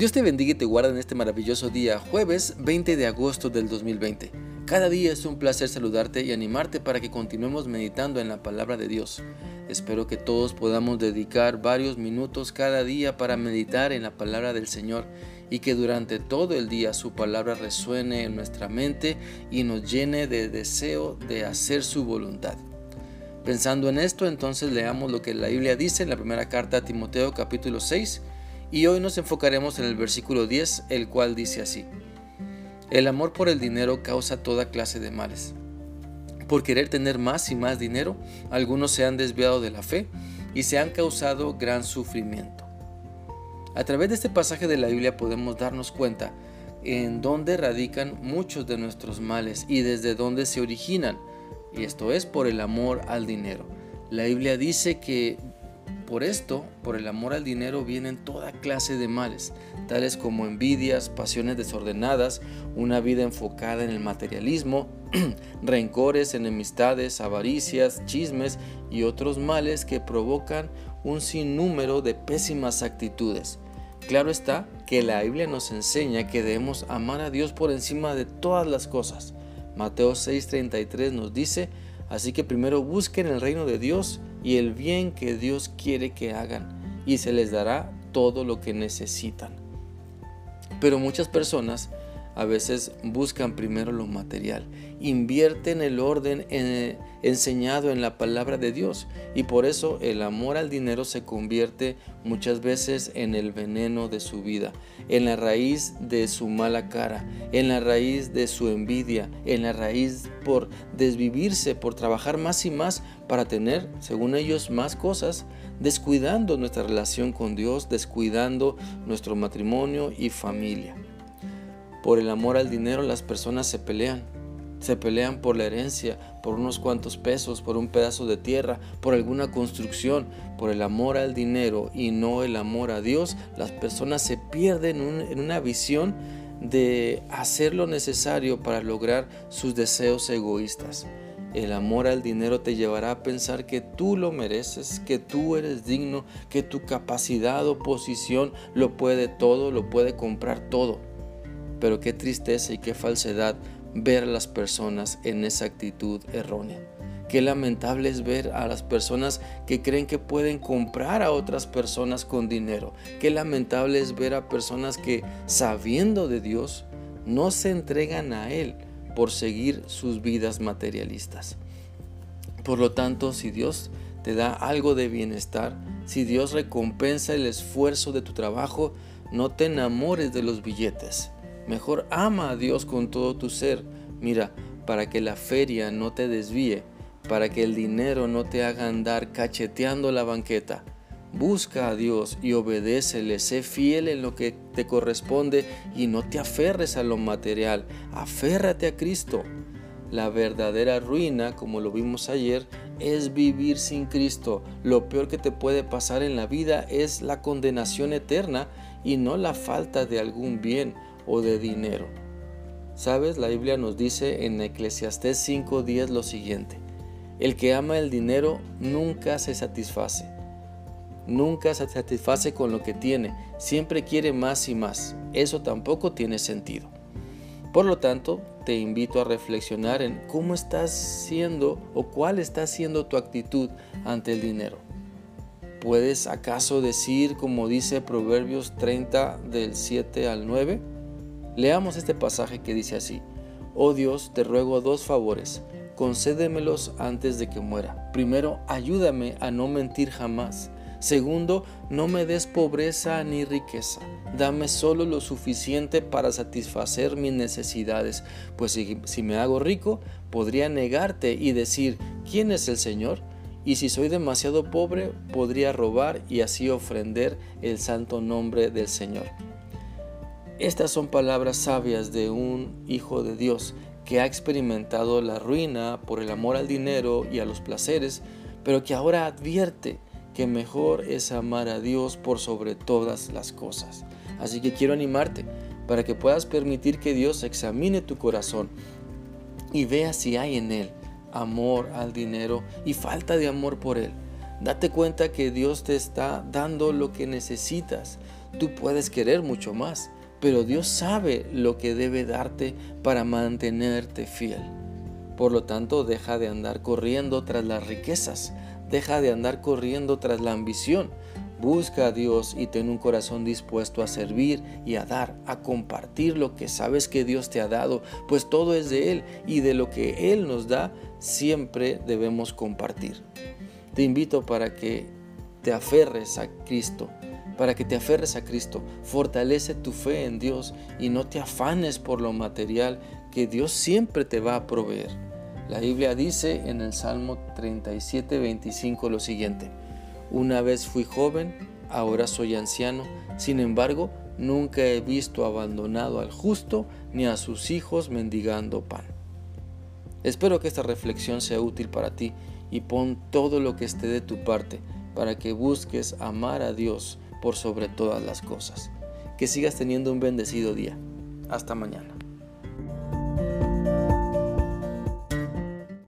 Dios te bendiga y te guarda en este maravilloso día, jueves 20 de agosto del 2020. Cada día es un placer saludarte y animarte para que continuemos meditando en la palabra de Dios. Espero que todos podamos dedicar varios minutos cada día para meditar en la palabra del Señor y que durante todo el día su palabra resuene en nuestra mente y nos llene de deseo de hacer su voluntad. Pensando en esto, entonces leamos lo que la Biblia dice en la primera carta a Timoteo capítulo 6 y hoy nos enfocaremos en el versículo 10, el cual dice así. El amor por el dinero causa toda clase de males. Por querer tener más y más dinero, algunos se han desviado de la fe y se han causado gran sufrimiento. A través de este pasaje de la Biblia podemos darnos cuenta en dónde radican muchos de nuestros males y desde dónde se originan, y esto es por el amor al dinero. La Biblia dice que por esto, por el amor al dinero, vienen toda clase de males, tales como envidias, pasiones desordenadas, una vida enfocada en el materialismo, rencores, enemistades, avaricias, chismes y otros males que provocan un sinnúmero de pésimas actitudes. Claro está que la Biblia nos enseña que debemos amar a Dios por encima de todas las cosas. Mateo 6:33 nos dice, así que primero busquen el reino de Dios y el bien que Dios quiere que hagan y se les dará todo lo que necesitan. Pero muchas personas a veces buscan primero lo material, invierten el orden enseñado en la palabra de Dios y por eso el amor al dinero se convierte muchas veces en el veneno de su vida, en la raíz de su mala cara, en la raíz de su envidia, en la raíz por desvivirse, por trabajar más y más para tener, según ellos, más cosas, descuidando nuestra relación con Dios, descuidando nuestro matrimonio y familia. Por el amor al dinero las personas se pelean. Se pelean por la herencia, por unos cuantos pesos, por un pedazo de tierra, por alguna construcción, por el amor al dinero y no el amor a Dios. Las personas se pierden en una visión de hacer lo necesario para lograr sus deseos egoístas. El amor al dinero te llevará a pensar que tú lo mereces, que tú eres digno, que tu capacidad o posición lo puede todo, lo puede comprar todo. Pero qué tristeza y qué falsedad ver a las personas en esa actitud errónea. Qué lamentable es ver a las personas que creen que pueden comprar a otras personas con dinero. Qué lamentable es ver a personas que sabiendo de Dios no se entregan a Él por seguir sus vidas materialistas. Por lo tanto, si Dios te da algo de bienestar, si Dios recompensa el esfuerzo de tu trabajo, no te enamores de los billetes. Mejor ama a Dios con todo tu ser. Mira, para que la feria no te desvíe, para que el dinero no te haga andar cacheteando la banqueta. Busca a Dios y obedécele, sé fiel en lo que te corresponde y no te aferres a lo material, aférrate a Cristo. La verdadera ruina, como lo vimos ayer, es vivir sin Cristo. Lo peor que te puede pasar en la vida es la condenación eterna y no la falta de algún bien o de dinero. Sabes, la Biblia nos dice en Eclesiastés 5:10 lo siguiente: El que ama el dinero nunca se satisface. Nunca se satisface con lo que tiene, siempre quiere más y más. Eso tampoco tiene sentido. Por lo tanto, te invito a reflexionar en cómo estás siendo o cuál está siendo tu actitud ante el dinero. ¿Puedes acaso decir, como dice Proverbios 30 del 7 al 9? Leamos este pasaje que dice así, Oh Dios, te ruego dos favores, concédemelos antes de que muera. Primero, ayúdame a no mentir jamás. Segundo, no me des pobreza ni riqueza. Dame solo lo suficiente para satisfacer mis necesidades, pues si, si, me hago rico, podría negarte y decir, ¿quién es el Señor? Y si soy demasiado pobre, podría robar y así ofrender el santo nombre del Señor. Estas son palabras sabias de un hijo de Dios que ha experimentado la ruina por el amor al dinero y a los placeres, pero que ahora advierte que mejor es amar a Dios por sobre todas las cosas. Así que quiero animarte para que puedas permitir que Dios examine tu corazón y vea si hay en él amor al dinero y falta de amor por él. Date cuenta que Dios te está dando lo que necesitas. Tú puedes querer mucho más, pero Dios sabe lo que debe darte para mantenerte fiel. Por lo tanto, deja de andar corriendo tras las riquezas, deja de andar corriendo tras la ambición. Busca a Dios y ten un corazón dispuesto a servir y a dar, a compartir lo que sabes que Dios te ha dado, pues todo es de Él y de lo que Él nos da siempre debemos compartir. Te invito para que te aferres a Cristo, para que te aferres a Cristo, fortalece tu fe en Dios y no te afanes por lo material que Dios siempre te va a proveer. La Biblia dice en el Salmo 37, 25 lo siguiente, una vez fui joven, ahora soy anciano, sin embargo, nunca he visto abandonado al justo ni a sus hijos mendigando pan. Espero que esta reflexión sea útil para ti y pon todo lo que esté de tu parte para que busques amar a Dios por sobre todas las cosas. Que sigas teniendo un bendecido día. Hasta mañana.